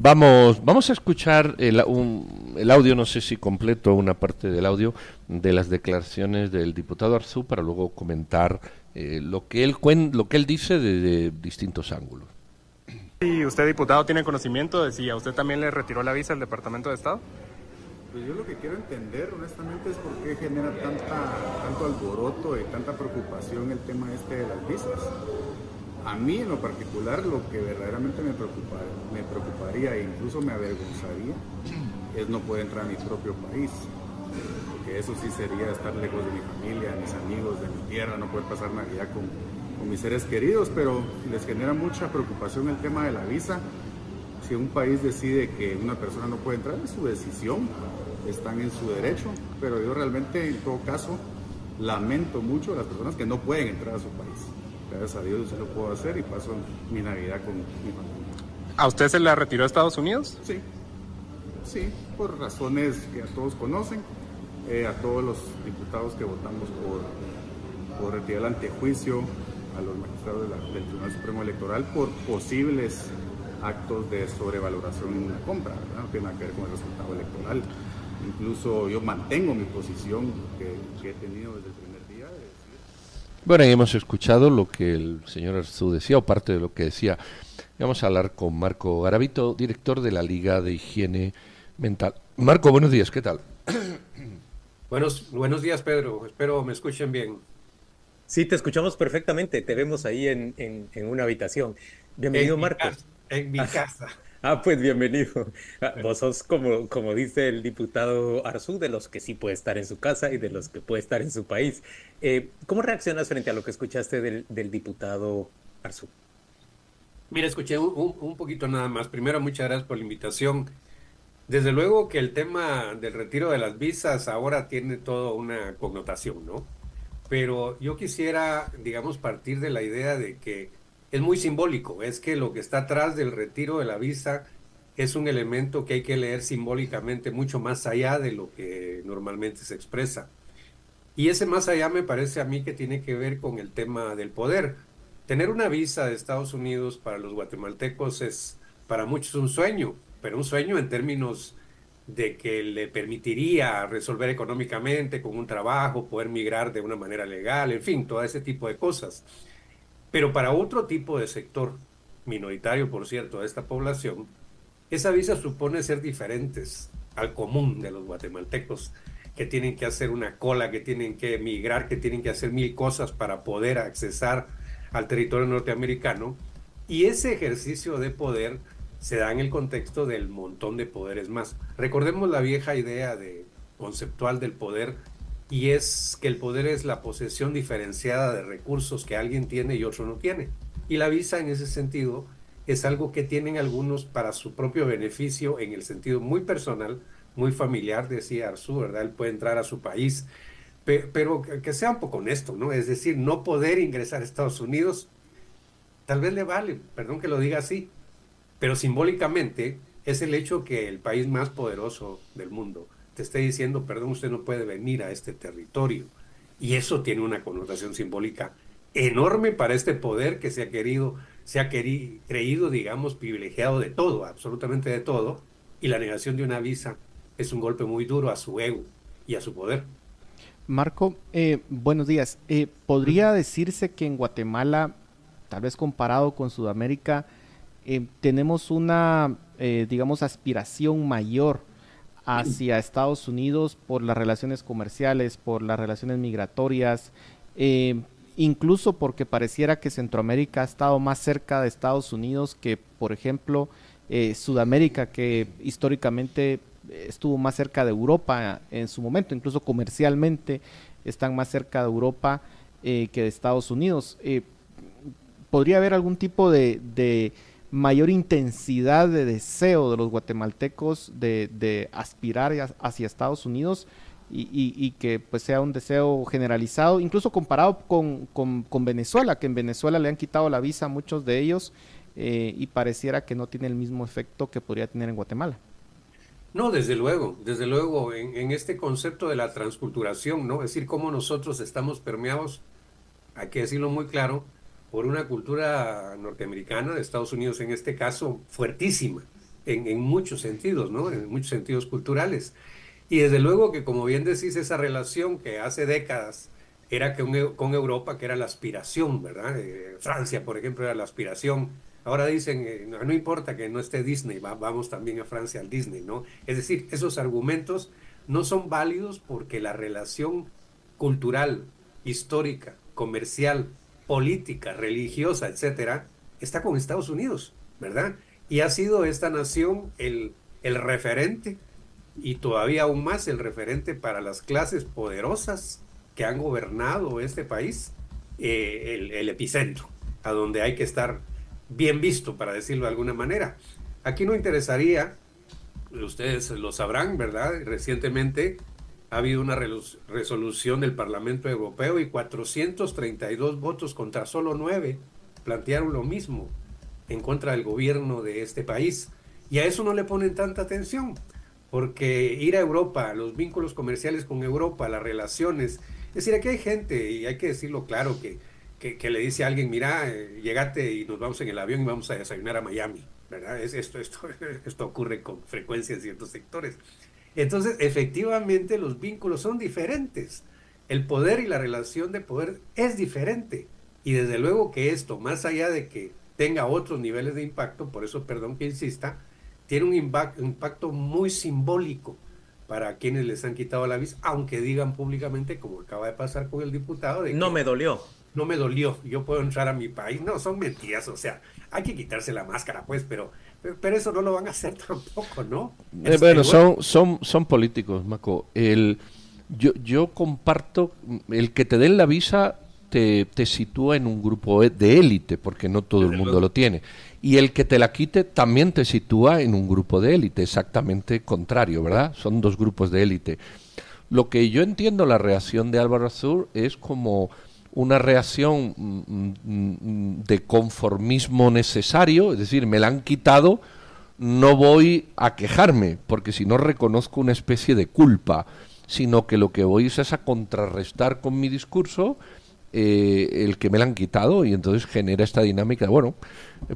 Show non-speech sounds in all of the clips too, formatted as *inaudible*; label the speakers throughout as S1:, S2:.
S1: vamos, vamos a escuchar el, el audio, no sé si completo una parte del audio, de las declaraciones del diputado Arzú para luego comentar eh, lo, que él lo que él dice de, distintos ángulos.
S2: ¿Y usted, diputado, tiene conocimiento de si a usted también le retiró la visa al Departamento de Estado?
S3: Pues yo lo que quiero entender, honestamente, es por qué genera tanta, tanto alboroto y tanta preocupación el tema este de las visas. A mí, en lo particular, lo que verdaderamente me, preocupa, me preocuparía e incluso me avergonzaría es no poder entrar a mi propio país porque eso sí sería estar lejos de mi familia, de mis amigos, de mi tierra, no poder pasar Navidad con, con mis seres queridos, pero les genera mucha preocupación el tema de la visa. Si un país decide que una persona no puede entrar, es su decisión, están en su derecho, pero yo realmente, en todo caso, lamento mucho a las personas que no pueden entrar a su país. Gracias a Dios yo lo puedo hacer y paso mi Navidad con mi familia.
S2: ¿A usted se la retiró a Estados Unidos?
S3: Sí, sí, por razones que a todos conocen, eh, a todos los diputados que votamos por, por retirar el antejuicio a los magistrados del Tribunal Supremo Electoral por posibles actos de sobrevaloración en una compra, no tiene nada que ver con el resultado electoral. Incluso yo mantengo mi posición que, he tenido desde el primer.
S1: Bueno, y hemos escuchado lo que el señor Arzú decía, o parte de lo que decía. Vamos a hablar con Marco Garavito, director de la Liga de Higiene Mental. Marco, buenos días, ¿qué tal? *coughs*
S4: Buenos, buenos días, Pedro. Espero me escuchen bien.
S5: Sí, te escuchamos perfectamente. Te vemos ahí en, en, una habitación. Bienvenido, Marco.
S4: en mi casa.
S5: Ah, pues bienvenido. Ah, vos sos, como, como dice el diputado Arzú, de los que sí puede estar en su casa y de los que puede estar en su país. Eh, ¿Cómo reaccionas frente a lo que escuchaste del, del diputado Arzú?
S4: Mira, escuché un, un, poquito nada más. Primero, muchas gracias por la invitación. Desde luego que el tema del retiro de las visas ahora tiene toda una connotación, ¿no? Pero yo quisiera, digamos, partir de la idea de que es muy simbólico, es que lo que está atrás del retiro de la visa es un elemento que hay que leer simbólicamente mucho más allá de lo que normalmente se expresa. Y ese más allá me parece a mí que tiene que ver con el tema del poder. Tener una visa de Estados Unidos para los guatemaltecos es para muchos un sueño, pero un sueño en términos de que le permitiría resolver económicamente con un trabajo, poder migrar de una manera legal, en fin, todo ese tipo de cosas. Pero para otro tipo de sector, minoritario por cierto, de esta población, esa visa supone ser diferentes al común de los guatemaltecos, que tienen que hacer una cola, que tienen que emigrar, que tienen que hacer mil cosas para poder accesar al territorio norteamericano. Y ese ejercicio de poder se da en el contexto del montón de poderes más. Recordemos la vieja idea de, conceptual del poder y es que el poder es la posesión diferenciada de recursos que alguien tiene y otro no tiene. Y la visa en ese sentido es algo que tienen algunos para su propio beneficio en el sentido muy personal, muy familiar, decía Arzu, ¿verdad? Él puede entrar a su país, pero que sea un poco honesto, ¿no? Es decir, no poder ingresar a Estados Unidos, tal vez le vale, perdón que lo diga así, pero simbólicamente es el hecho que el país más poderoso del mundo te esté diciendo, perdón, usted no puede venir a este territorio. Y eso tiene una connotación simbólica enorme para este poder que se ha querido, se ha querido, creído, digamos, privilegiado de todo, absolutamente de todo, y la negación de una visa es un golpe muy duro a su ego y a su poder.
S6: Marco, eh, buenos días. Eh, ¿Podría decirse que en Guatemala, tal vez comparado con Sudamérica, eh, tenemos una, eh, digamos, aspiración mayor hacia Estados Unidos por las relaciones comerciales, por las relaciones migratorias, eh, incluso porque pareciera que Centroamérica ha estado más cerca de Estados Unidos que, por ejemplo, Sudamérica, que históricamente estuvo más cerca de Europa en su momento, incluso comercialmente están más cerca de Europa que de Estados Unidos. ¿Podría haber algún tipo de mayor intensidad de deseo de los guatemaltecos de, aspirar hacia Estados Unidos y, que pues sea un deseo generalizado, incluso comparado con, Venezuela, que en Venezuela le han quitado la visa a muchos de ellos eh, y pareciera que no tiene el mismo efecto que podría tener en Guatemala.
S4: No, desde luego, desde luego, en, en este concepto de la transculturación, ¿no? Es decir, cómo nosotros estamos permeados, hay que decirlo muy claro, por una cultura norteamericana, de Estados Unidos en este caso, fuertísima. en, muchos sentidos, ¿no? En muchos sentidos culturales. Y desde luego que, como bien decís, esa relación que hace décadas era que con Europa, que era la aspiración, ¿verdad? Eh, Francia, por ejemplo, era la aspiración. Ahora dicen, eh, no, importa que no esté Disney, vamos también a Francia al Disney, ¿no? Es decir, esos argumentos no son válidos porque la relación cultural, histórica, comercial, política, religiosa, etcétera, está con Estados Unidos, ¿verdad? Y ha sido esta nación el, el referente y todavía aún más el referente para las clases poderosas que han gobernado este país, eh, el, el, epicentro, a donde hay que estar bien visto, para decirlo de alguna manera. Aquí no interesaría, ustedes lo sabrán, ¿verdad? Recientemente ha habido una resolución del Parlamento Europeo y 432 votos contra solo 9 plantearon lo mismo en contra del gobierno de este país. Y a eso no le ponen tanta atención, porque ir a Europa, los vínculos comerciales con Europa, las relaciones, es decir, aquí hay gente, y hay que decirlo claro, que, que, le dice a alguien, mira, eh, llegate y nos vamos en el avión y vamos a desayunar a Miami, ¿verdad? Es, esto, esto, *laughs* esto ocurre con frecuencia en ciertos sectores. Entonces, efectivamente, los vínculos son diferentes. El poder y la relación de poder es diferente. Y desde luego que esto, más allá de que tenga otros niveles de impacto, por eso perdón que insista, tiene un impacto muy simbólico para quienes les han quitado la visa, aunque digan públicamente, como acaba de pasar con el diputado, de
S5: no me dolió.
S4: No me dolió, yo puedo entrar a mi país. No, son mentiras, o sea, hay que quitarse la máscara, pues, pero pero eso no lo van a hacer *laughs* tampoco, ¿no?
S1: Eh, bueno, son, son, son políticos, Maco. El, yo, yo comparto, el que te den la visa te, te sitúa en un grupo e, de élite, porque no todo el mundo lo tiene. Y el que te la quite también te sitúa en un grupo de élite, exactamente contrario, ¿verdad? Son dos grupos de élite. Lo que yo entiendo la reacción de Álvaro Azur es como una reacción mm, mm, mm, de conformismo necesario, es decir, me la han quitado, no voy a quejarme, porque si no reconozco una especie de culpa, sino que lo que voy es a contrarrestar con mi discurso eh, el que me la han quitado y entonces genera esta dinámica de, bueno,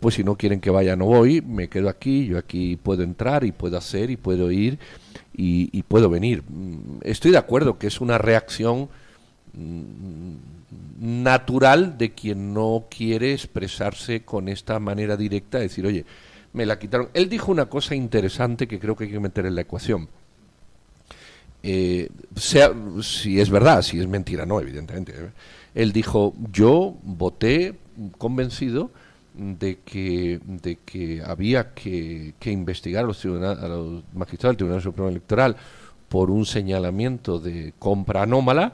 S1: pues si no quieren que vaya no voy, me quedo aquí, yo aquí puedo entrar y puedo hacer y puedo ir y puedo venir. Estoy de acuerdo que es una reacción natural de quien no quiere expresarse con esta manera directa, decir, oye, me la quitaron. Él dijo una cosa interesante que creo que hay que meter en la ecuación. Eh, sea, si es verdad, si es mentira, no, evidentemente. ¿eh? Él dijo, yo voté convencido de que, de que había que, investigar a los, a los magistrados del Tribunal Supremo Electoral por un señalamiento de compra anómala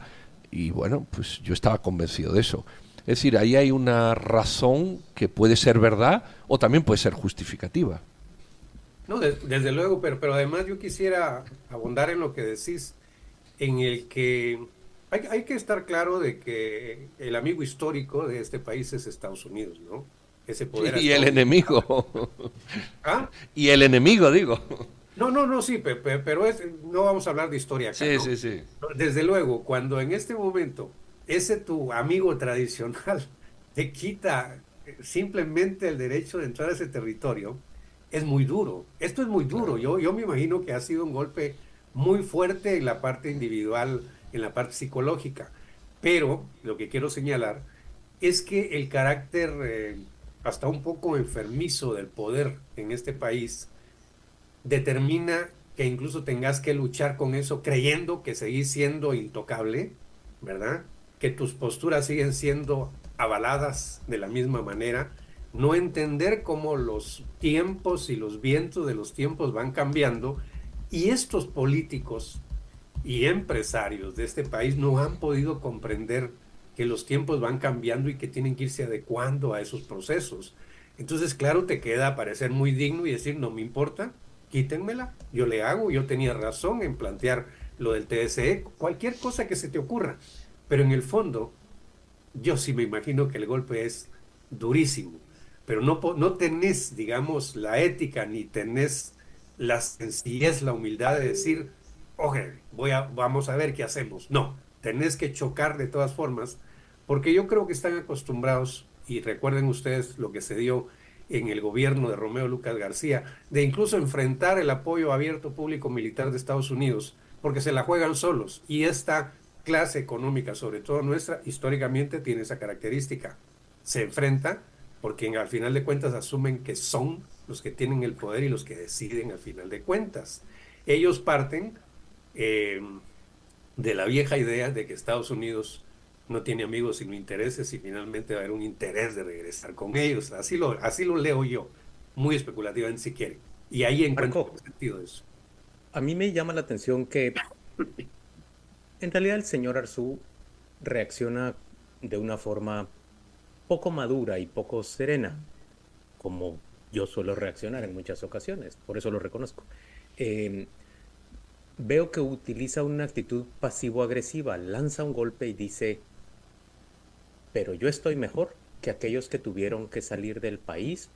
S1: y bueno, pues yo estaba convencido de eso. Es decir, ahí hay una razón que puede ser verdad o también puede ser justificativa.
S4: No, desde luego, pero, pero además yo quisiera abundar en lo que decís, en el que hay, hay, que estar claro de que el amigo histórico de este país es Estados Unidos, ¿no?
S1: Ese poder. Y el enemigo. *laughs*
S4: ¿Ah?
S1: Y el enemigo, digo.
S4: No, no, no, sí, pero, es, no vamos a hablar de historia acá.
S1: Sí, sí, sí.
S4: Desde luego, cuando en este momento ese tu amigo tradicional te quita simplemente el derecho de entrar a ese territorio, es muy duro. Esto es muy duro. Yo, yo me imagino que ha sido un golpe muy fuerte en la parte individual, en la parte psicológica. Pero lo que quiero señalar es que el carácter eh, hasta un poco enfermizo del poder en este país determina que incluso tengas que luchar con eso creyendo que seguís siendo intocable, ¿verdad? Que tus posturas siguen siendo avaladas de la misma manera, no entender cómo los tiempos y los vientos de los tiempos van cambiando y estos políticos y empresarios de este país no han podido comprender que los tiempos van cambiando y que tienen que irse adecuando a esos procesos. Entonces, claro, te queda parecer muy digno y decir, no me importa, quítenmela, yo le hago, yo tenía razón en plantear lo del TSE, cualquier cosa que se te ocurra. Pero en el fondo, yo sí me imagino que el golpe es durísimo, pero no, no tenés, digamos, la ética ni tenés la sencillez, la humildad de decir, oye, voy a, vamos a ver qué hacemos. No, tenés que chocar de todas formas, porque yo creo que están acostumbrados, y recuerden ustedes lo que se dio en el gobierno de Romeo Lucas García, de incluso enfrentar el apoyo abierto público militar de Estados Unidos, porque se la juegan solos. Y esta clase económica, sobre todo nuestra, históricamente tiene esa característica. Se enfrenta porque al final de cuentas asumen que son los que tienen el poder y los que deciden al final de cuentas. Ellos parten eh, de la vieja idea de que Estados Unidos no tiene amigos sino intereses y finalmente va a haber un interés de regresar con ellos. Así lo, así lo leo yo, muy especulativamente si quiere. Y ahí encuentro el sentido de eso.
S5: A mí me llama la atención que en realidad el señor Arzú reacciona de una forma poco madura y poco serena, como yo suelo reaccionar en muchas ocasiones, por eso lo reconozco. Eh, veo que utiliza una actitud pasivo-agresiva, lanza un golpe y dice, pero yo estoy mejor que aquellos que tuvieron que salir del país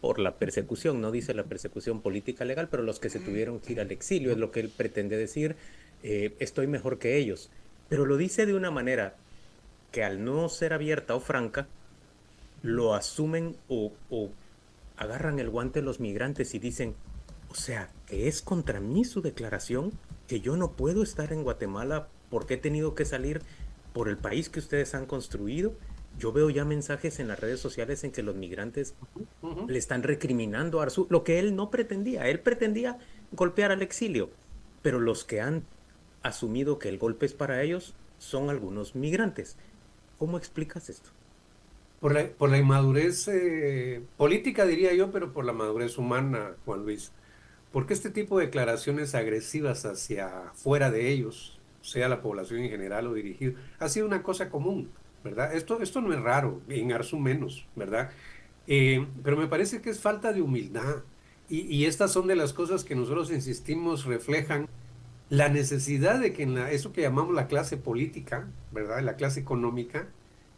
S5: por la persecución, no dice la persecución política legal, pero los que se tuvieron que ir al exilio, es lo que él pretende decir, eh, estoy mejor que ellos. Pero lo dice de una manera que al no ser abierta o franca, lo asumen o, o agarran el guante los migrantes y dicen, o sea, que es contra mí su declaración, que yo no puedo estar en Guatemala porque he tenido que salir por el país que ustedes han construido. Yo veo ya mensajes en las redes sociales en que los migrantes le están recriminando a Arzu, lo que él no pretendía. Él pretendía golpear al exilio, pero los que han asumido que el golpe es para ellos son algunos migrantes. ¿Cómo explicas esto?
S4: Por la, por la inmadurez eh, política, diría yo, pero por la madurez humana, Juan Luis. Porque este tipo de declaraciones agresivas hacia fuera de ellos, sea la población en general o dirigido, ha sido una cosa común, ¿verdad? Esto, esto no es raro, en Arzu menos, ¿verdad? Eh, pero me parece que es falta de humildad. Y, y, estas son de las cosas que nosotros insistimos reflejan la necesidad de que en la, eso que llamamos la clase política, ¿verdad? La clase económica,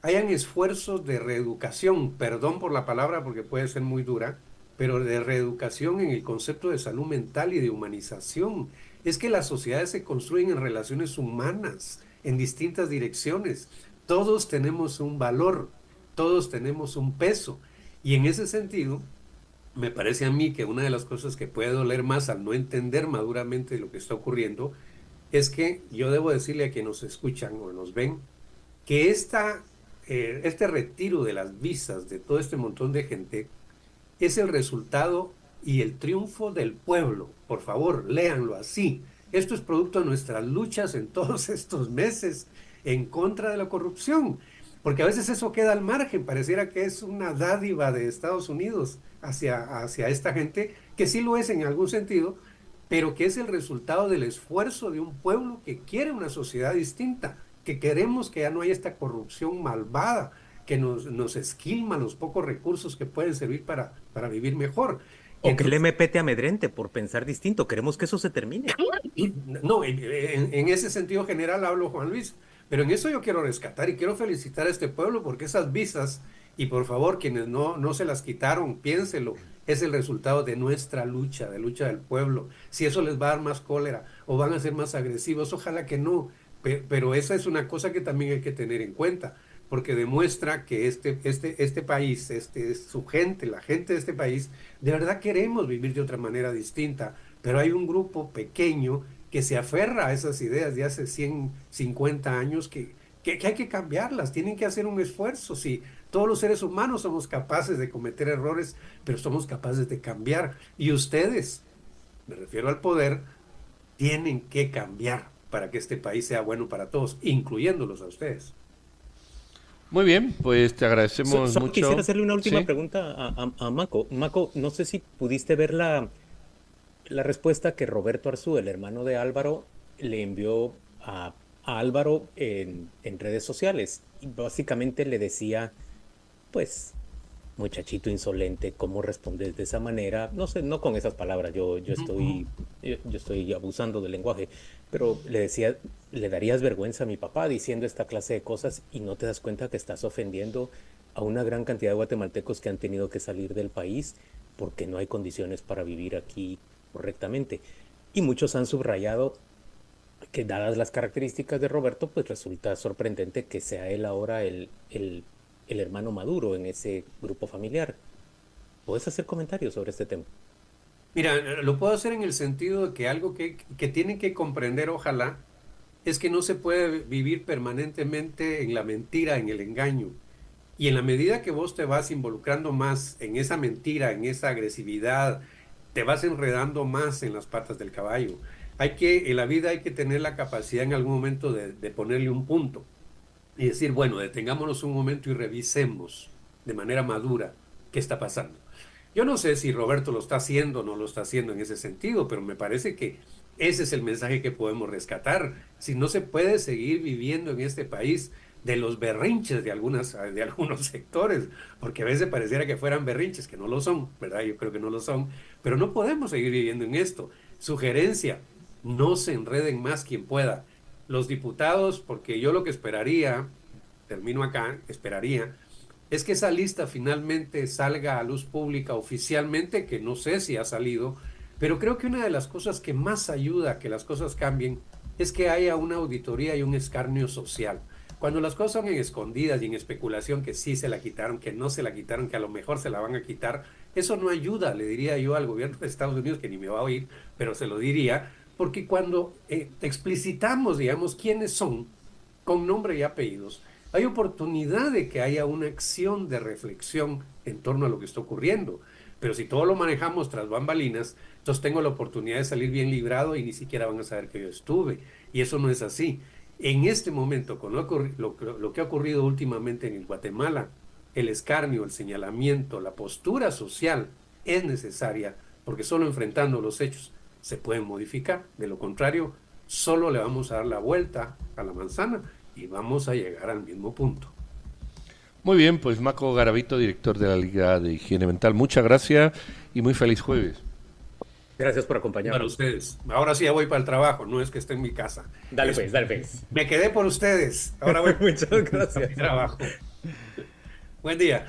S4: hayan esfuerzos de reeducación, perdón por la palabra porque puede ser muy dura, pero de reeducación en el concepto de salud mental y de humanización. Es que las sociedades se construyen en relaciones humanas, en distintas direcciones. Todos tenemos un valor, todos tenemos un peso. Y en ese sentido, me parece a mí que una de las cosas que puede doler más al no entender maduramente lo que está ocurriendo es que yo debo decirle a quienes nos escuchan o nos ven que esta, eh, este retiro de las visas de todo este montón de gente es el resultado y el triunfo del pueblo. Por favor, léanlo así. Esto es producto de nuestras luchas en todos *laughs* estos meses en contra de la corrupción, porque a veces eso queda al margen, pareciera que es una dádiva de Estados Unidos hacia, hacia esta gente, que sí lo es en algún sentido, pero que es el resultado del esfuerzo de un pueblo que quiere una sociedad distinta, que queremos que ya no haya esta corrupción malvada, que nos, nos esquilma los pocos recursos que pueden servir para, para vivir mejor.
S5: O que el MP te amedrente por pensar distinto. Queremos que eso se termine.
S4: No, en, en, ese sentido general hablo Juan Luis, pero en eso yo quiero rescatar y quiero felicitar a este pueblo porque esas visas, y por favor quienes no, no se las quitaron, piénselo, es el resultado de nuestra lucha, de lucha del pueblo. Si eso les va a dar más cólera o van a ser más agresivos, ojalá que no, pero esa es una cosa que también hay que tener en cuenta porque demuestra que este, este, este país, este, su gente, la gente de este país, de verdad queremos vivir de otra manera distinta, pero hay un grupo pequeño que se aferra a esas ideas de hace 150 años que, que, que hay que cambiarlas, tienen que hacer un esfuerzo. Si todos los seres humanos somos capaces de cometer errores, pero somos capaces de cambiar. Y ustedes, me refiero al poder, tienen que cambiar para que este país sea bueno para todos, incluyéndolos a ustedes.
S1: Muy bien, pues te agradecemos mucho.
S5: Quisiera hacerle una última pregunta a, a, Maco. Maco, no sé si pudiste ver la, la respuesta que Roberto Arzú, el hermano de Álvaro, le envió a, a Álvaro en, en, redes sociales. Y básicamente le decía, pues, muchachito insolente, ¿cómo respondes de esa manera? No sé, no con esas palabras, yo, yo, estoy, yo, yo estoy abusando del lenguaje, pero le decía, le darías vergüenza a mi papá diciendo esta clase de cosas y no te das cuenta que estás ofendiendo a una gran cantidad de guatemaltecos que han tenido que salir del país porque no hay condiciones para vivir aquí correctamente. Y muchos han subrayado que dadas las características de Roberto, pues resulta sorprendente que sea él ahora el, el, el hermano maduro en ese grupo familiar. ¿Puedes hacer comentarios sobre este tema?
S4: Mira, lo puedo hacer en el sentido de que algo que, que tienen que comprender, ojalá, es que no se puede vivir permanentemente en la mentira, en el engaño. Y en la medida que vos te vas involucrando más en esa mentira, en esa agresividad, te vas enredando más en las patas del caballo. Hay que, en la vida hay que tener la capacidad en algún momento de, de ponerle un punto y decir, bueno, detengámonos un momento y revisemos de manera madura qué está pasando. Yo no sé si Roberto lo está haciendo o no lo está haciendo en ese sentido, pero me parece que ese es el mensaje que podemos rescatar. Si no se puede seguir viviendo en este país de los berrinches de, algunas, de algunos *laughs* sectores, porque a veces pareciera que fueran berrinches, que no lo son, ¿verdad? Yo creo que no lo son, pero no podemos seguir viviendo en esto. Sugerencia, no se enreden más quien pueda. Los diputados, porque yo lo que esperaría, termino acá, esperaría, es que esa lista finalmente salga a luz pública oficialmente, que no sé si ha salido, pero creo que una de las cosas que más ayuda a que las cosas cambien es que haya una auditoría y un escarnio social. Cuando las cosas son en escondidas y en especulación, que sí se la quitaron, que no se la quitaron, que a lo mejor se la van a quitar, eso no ayuda, le diría yo al gobierno de Estados Unidos, que ni me va a oír, pero se lo diría, porque cuando eh, explicitamos, digamos, quiénes son, con nombre y apellidos, hay oportunidad de que haya una acción de reflexión en torno a lo que está ocurriendo. Pero si todo lo manejamos tras bambalinas, entonces tengo la oportunidad de salir bien librado y ni siquiera van a saber que yo estuve. Y eso no es así. En este momento, con lo, lo, que ha ocurrido últimamente en Guatemala, el escarnio, el señalamiento, la postura social es necesaria porque solo enfrentando los hechos se pueden modificar. De lo contrario, solo le vamos a dar la vuelta a la manzana y vamos a llegar al mismo punto.
S1: Muy bien, pues Maco Garavito, director de la Liga de Higiene Mental, muchas gracias y muy feliz jueves.
S5: Gracias por acompañarnos.
S4: Para ustedes. Ahora sí ya voy para el trabajo, no es que esté en mi casa.
S5: Dale
S4: es,
S5: pues, dale pues.
S4: Me quedé por ustedes. Ahora voy *laughs*
S5: Muchas gracias.
S4: a mi trabajo. Buen día.